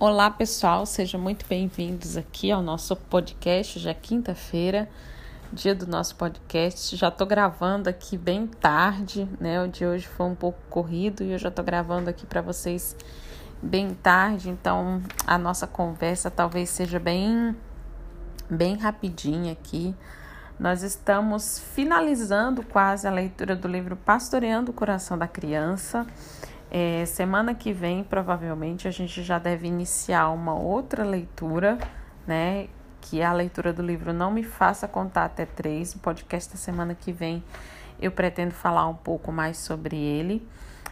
Olá, pessoal, sejam muito bem-vindos aqui ao nosso podcast. Já é quinta-feira, dia do nosso podcast. Já tô gravando aqui bem tarde, né? O de hoje foi um pouco corrido e eu já tô gravando aqui para vocês bem tarde, então a nossa conversa talvez seja bem bem rapidinha aqui. Nós estamos finalizando quase a leitura do livro Pastoreando o Coração da Criança. É, semana que vem, provavelmente, a gente já deve iniciar uma outra leitura, né? Que é a leitura do livro Não Me Faça Contar Até Três. O podcast da semana que vem eu pretendo falar um pouco mais sobre ele.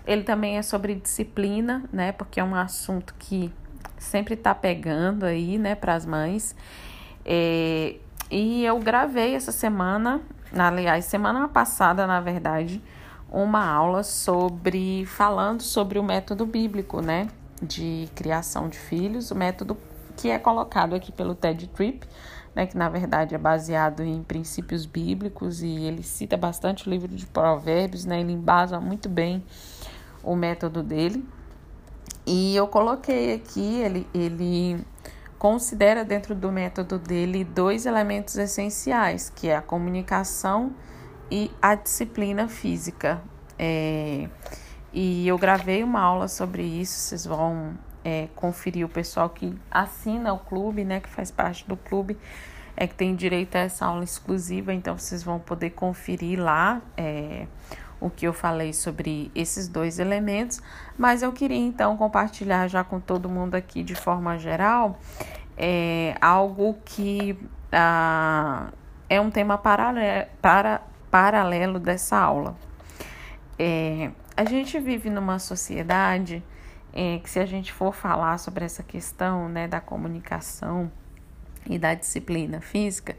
Ele também é sobre disciplina, né? Porque é um assunto que sempre está pegando aí, né, para as mães. É, e eu gravei essa semana, aliás, semana passada, na verdade uma aula sobre falando sobre o método bíblico, né, de criação de filhos, o método que é colocado aqui pelo Ted Tripp, né, que na verdade é baseado em princípios bíblicos e ele cita bastante o livro de Provérbios, né, ele embasa muito bem o método dele. E eu coloquei aqui, ele, ele considera dentro do método dele dois elementos essenciais, que é a comunicação a disciplina física. É, e eu gravei uma aula sobre isso, vocês vão é, conferir o pessoal que assina o clube, né, que faz parte do clube, é que tem direito a essa aula exclusiva, então vocês vão poder conferir lá é, o que eu falei sobre esses dois elementos, mas eu queria então compartilhar já com todo mundo aqui de forma geral é, algo que ah, é um tema paralelo, para, paralelo dessa aula. É, a gente vive numa sociedade é, que, se a gente for falar sobre essa questão né, da comunicação e da disciplina física,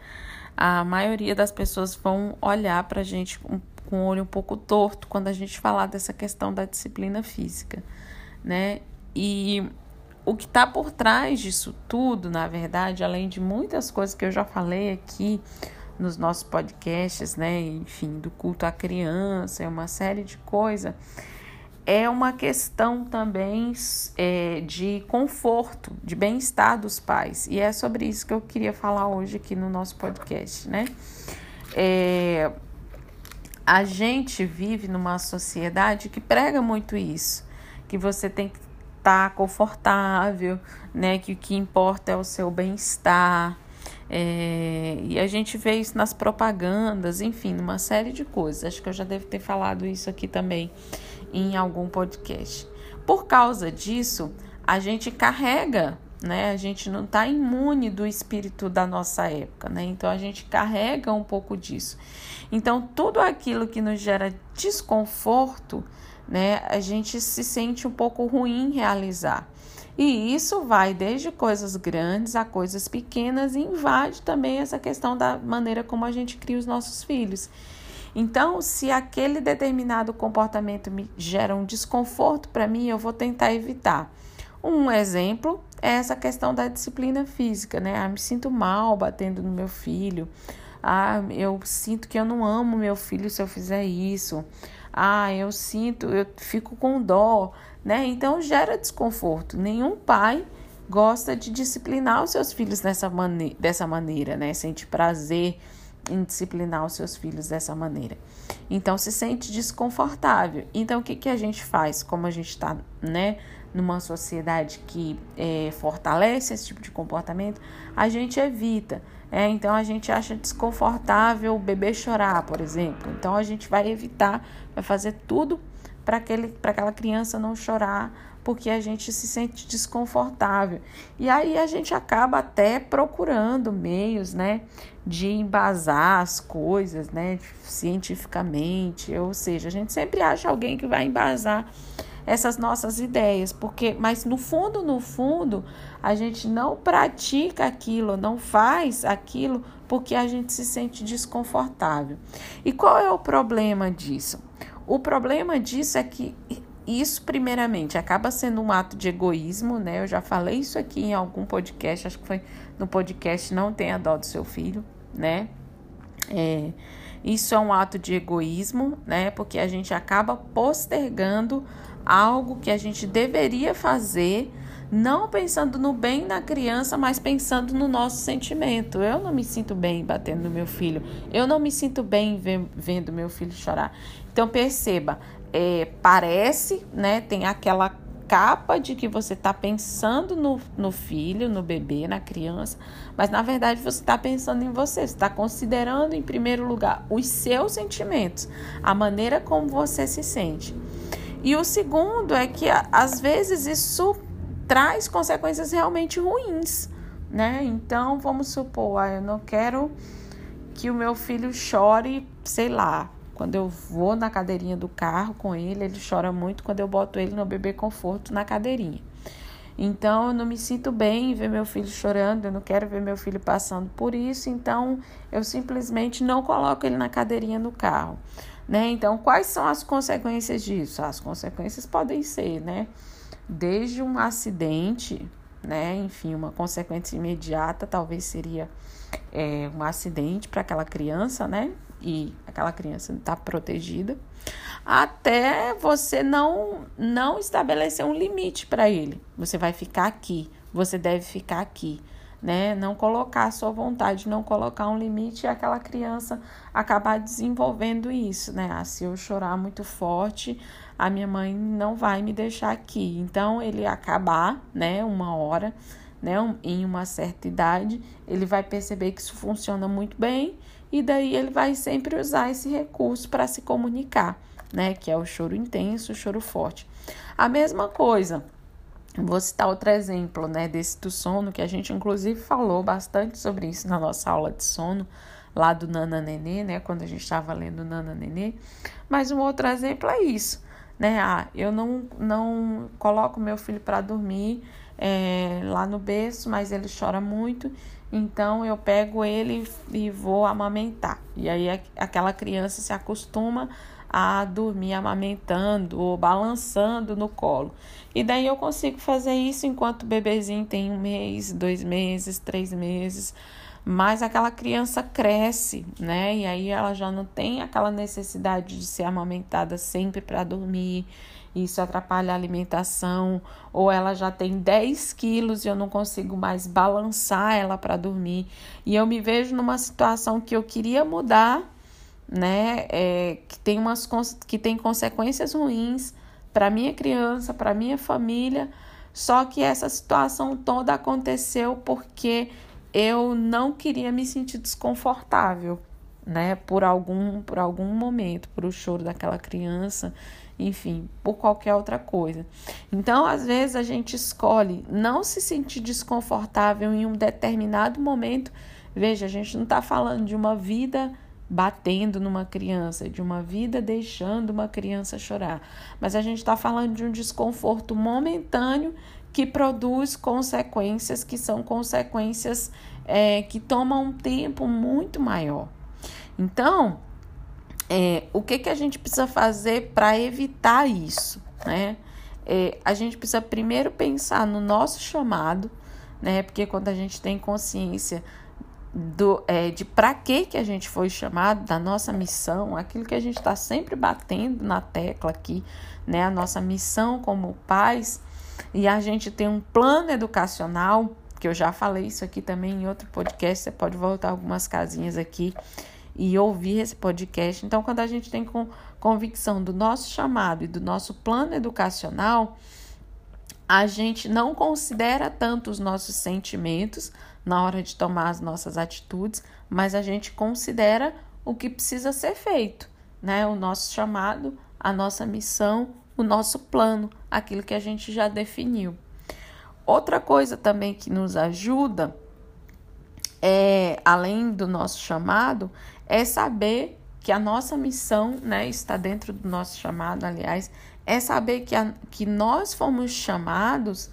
a maioria das pessoas vão olhar para a gente com, com o olho um pouco torto quando a gente falar dessa questão da disciplina física, né? E o que está por trás disso tudo, na verdade, além de muitas coisas que eu já falei aqui nos nossos podcasts, né? Enfim, do culto à criança, é uma série de coisas. É uma questão também é, de conforto, de bem-estar dos pais. E é sobre isso que eu queria falar hoje aqui no nosso podcast, né? É, a gente vive numa sociedade que prega muito isso, que você tem que estar tá confortável, né? Que o que importa é o seu bem-estar, é, e a gente vê isso nas propagandas, enfim, numa série de coisas. Acho que eu já devo ter falado isso aqui também em algum podcast. Por causa disso, a gente carrega, né? A gente não está imune do espírito da nossa época, né? Então a gente carrega um pouco disso. Então, tudo aquilo que nos gera desconforto, né? A gente se sente um pouco ruim realizar. E isso vai desde coisas grandes a coisas pequenas e invade também essa questão da maneira como a gente cria os nossos filhos. Então, se aquele determinado comportamento me gera um desconforto para mim, eu vou tentar evitar. Um exemplo é essa questão da disciplina física, né? Ah, me sinto mal batendo no meu filho. Ah, eu sinto que eu não amo meu filho se eu fizer isso. Ah, eu sinto, eu fico com dó né? Então gera desconforto. Nenhum pai gosta de disciplinar os seus filhos mane dessa maneira, né? Sente prazer em disciplinar os seus filhos dessa maneira. Então se sente desconfortável. Então o que, que a gente faz? Como a gente está, né? Numa sociedade que é, fortalece esse tipo de comportamento, a gente evita. É, então a gente acha desconfortável o bebê chorar, por exemplo. Então a gente vai evitar, vai fazer tudo para aquela criança não chorar, porque a gente se sente desconfortável. E aí a gente acaba até procurando meios, né, de embasar as coisas, né, cientificamente, ou seja, a gente sempre acha alguém que vai embasar essas nossas ideias, porque mas no fundo, no fundo, a gente não pratica aquilo, não faz aquilo porque a gente se sente desconfortável. E qual é o problema disso? O problema disso é que isso, primeiramente, acaba sendo um ato de egoísmo, né? Eu já falei isso aqui em algum podcast, acho que foi no podcast Não Tenha Dó do Seu Filho, né? É, isso é um ato de egoísmo, né? Porque a gente acaba postergando algo que a gente deveria fazer, não pensando no bem da criança, mas pensando no nosso sentimento. Eu não me sinto bem batendo no meu filho, eu não me sinto bem vendo meu filho chorar. Então perceba, é, parece, né, tem aquela capa de que você está pensando no, no filho, no bebê, na criança, mas na verdade você está pensando em você, você está considerando em primeiro lugar os seus sentimentos, a maneira como você se sente. E o segundo é que às vezes isso traz consequências realmente ruins, né? Então vamos supor, ah, eu não quero que o meu filho chore, sei lá, quando eu vou na cadeirinha do carro com ele, ele chora muito quando eu boto ele no bebê conforto na cadeirinha. Então eu não me sinto bem em ver meu filho chorando, eu não quero ver meu filho passando por isso, então eu simplesmente não coloco ele na cadeirinha do carro, né? Então, quais são as consequências disso? As consequências podem ser, né, desde um acidente, né, enfim, uma consequência imediata, talvez seria é, um acidente para aquela criança, né? E aquela criança está protegida, até você não não estabelecer um limite para ele. Você vai ficar aqui, você deve ficar aqui, né? Não colocar a sua vontade, não colocar um limite e aquela criança acabar desenvolvendo isso, né? Ah, se eu chorar muito forte, a minha mãe não vai me deixar aqui. Então ele acabar, né, uma hora, né, em uma certa idade, ele vai perceber que isso funciona muito bem e daí ele vai sempre usar esse recurso para se comunicar, né? Que é o choro intenso, o choro forte. A mesma coisa, vou citar outro exemplo, né? Desse do sono, que a gente inclusive falou bastante sobre isso na nossa aula de sono, lá do Nana Nenê, né? Quando a gente estava lendo Nana Nenê. Mas um outro exemplo é isso, né? Ah, eu não, não coloco meu filho para dormir é, lá no berço, mas ele chora muito então eu pego ele e vou amamentar. E aí aquela criança se acostuma a dormir amamentando ou balançando no colo. E daí eu consigo fazer isso enquanto o bebezinho tem um mês, dois meses, três meses. Mas aquela criança cresce, né? E aí ela já não tem aquela necessidade de ser amamentada sempre para dormir isso atrapalha a alimentação, ou ela já tem 10 quilos e eu não consigo mais balançar ela para dormir. E eu me vejo numa situação que eu queria mudar, né? É, que, tem umas, que tem consequências ruins para minha criança, para minha família. Só que essa situação toda aconteceu porque eu não queria me sentir desconfortável, né? Por algum, por algum momento, por o choro daquela criança enfim, por qualquer outra coisa. Então, às vezes, a gente escolhe não se sentir desconfortável em um determinado momento. Veja, a gente não está falando de uma vida batendo numa criança, de uma vida deixando uma criança chorar, mas a gente está falando de um desconforto momentâneo que produz consequências que são consequências é, que tomam um tempo muito maior. Então, é, o que, que a gente precisa fazer para evitar isso? Né? É, a gente precisa primeiro pensar no nosso chamado, né? Porque quando a gente tem consciência do, é, de para que, que a gente foi chamado, da nossa missão, aquilo que a gente está sempre batendo na tecla aqui, né? A nossa missão como pais, e a gente tem um plano educacional, que eu já falei isso aqui também em outro podcast, você pode voltar algumas casinhas aqui e ouvir esse podcast. Então, quando a gente tem convicção do nosso chamado e do nosso plano educacional, a gente não considera tanto os nossos sentimentos na hora de tomar as nossas atitudes, mas a gente considera o que precisa ser feito, né? O nosso chamado, a nossa missão, o nosso plano, aquilo que a gente já definiu. Outra coisa também que nos ajuda é, além do nosso chamado, é saber que a nossa missão, né, está dentro do nosso chamado, aliás, é saber que, a, que nós fomos chamados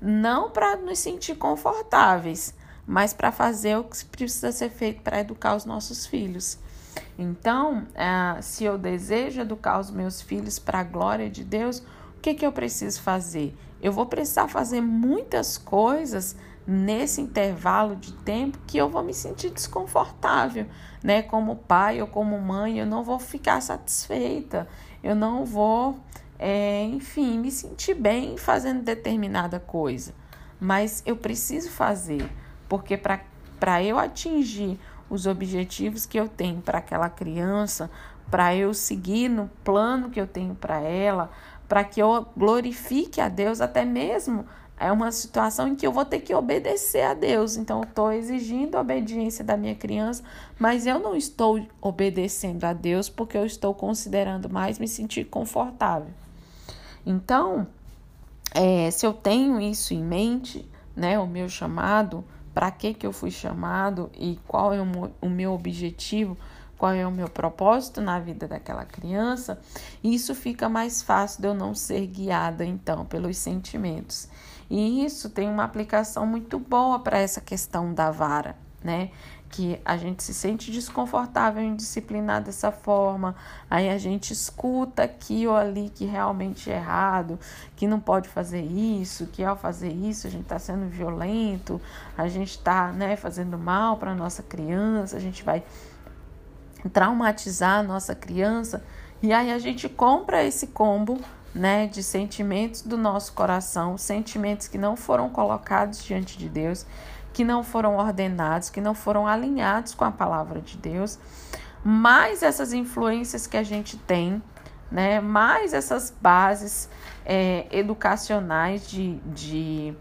não para nos sentir confortáveis, mas para fazer o que precisa ser feito para educar os nossos filhos. Então, uh, se eu desejo educar os meus filhos para a glória de Deus, o que, que eu preciso fazer? Eu vou precisar fazer muitas coisas nesse intervalo de tempo que eu vou me sentir desconfortável, né? Como pai ou como mãe, eu não vou ficar satisfeita, eu não vou é, enfim, me sentir bem fazendo determinada coisa. Mas eu preciso fazer, porque para eu atingir os objetivos que eu tenho para aquela criança, para eu seguir no plano que eu tenho para ela, para que eu glorifique a Deus, até mesmo é uma situação em que eu vou ter que obedecer a Deus. Então, eu estou exigindo a obediência da minha criança, mas eu não estou obedecendo a Deus porque eu estou considerando mais me sentir confortável. Então, é, se eu tenho isso em mente, né, o meu chamado, para que, que eu fui chamado e qual é o, o meu objetivo, qual é o meu propósito na vida daquela criança, isso fica mais fácil de eu não ser guiada, então, pelos sentimentos. E isso tem uma aplicação muito boa para essa questão da vara, né? Que a gente se sente desconfortável em disciplinar dessa forma, aí a gente escuta aqui ou ali que realmente é errado, que não pode fazer isso, que ao fazer isso a gente está sendo violento, a gente está né, fazendo mal para nossa criança, a gente vai traumatizar a nossa criança, e aí a gente compra esse combo né, de sentimentos do nosso coração, sentimentos que não foram colocados diante de Deus, que não foram ordenados, que não foram alinhados com a palavra de Deus, mais essas influências que a gente tem, né, mais essas bases é, educacionais de, de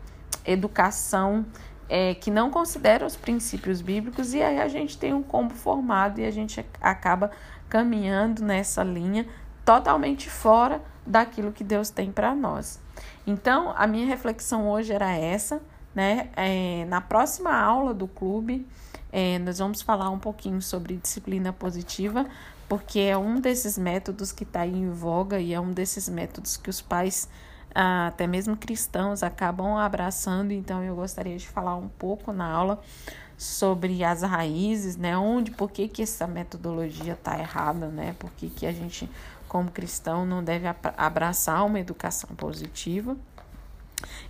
educação é, que não consideram os princípios bíblicos, e aí a gente tem um combo formado e a gente acaba caminhando nessa linha totalmente fora daquilo que Deus tem para nós. Então, a minha reflexão hoje era essa, né? É, na próxima aula do clube, é, nós vamos falar um pouquinho sobre disciplina positiva, porque é um desses métodos que está em voga e é um desses métodos que os pais, ah, até mesmo cristãos, acabam abraçando. Então, eu gostaria de falar um pouco na aula sobre as raízes, né? Onde, por que, que essa metodologia está errada, né? Por que, que a gente como cristão, não deve abraçar uma educação positiva.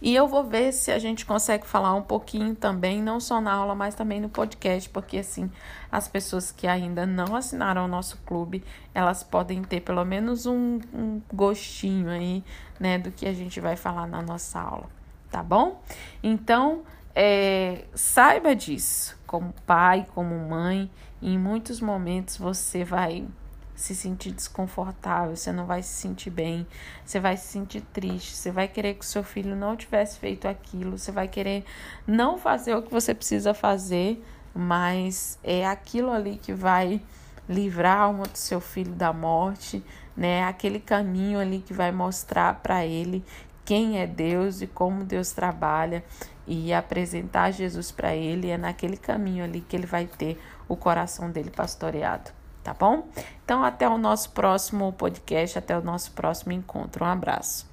E eu vou ver se a gente consegue falar um pouquinho também, não só na aula, mas também no podcast, porque assim, as pessoas que ainda não assinaram o nosso clube, elas podem ter pelo menos um, um gostinho aí, né, do que a gente vai falar na nossa aula, tá bom? Então, é, saiba disso, como pai, como mãe, em muitos momentos você vai se sentir desconfortável, você não vai se sentir bem, você vai se sentir triste, você vai querer que seu filho não tivesse feito aquilo, você vai querer não fazer o que você precisa fazer, mas é aquilo ali que vai livrar a alma do seu filho da morte, né? Aquele caminho ali que vai mostrar para ele quem é Deus e como Deus trabalha e apresentar Jesus para ele, é naquele caminho ali que ele vai ter o coração dele pastoreado tá bom? Então, até o nosso próximo podcast, até o nosso próximo encontro. Um abraço.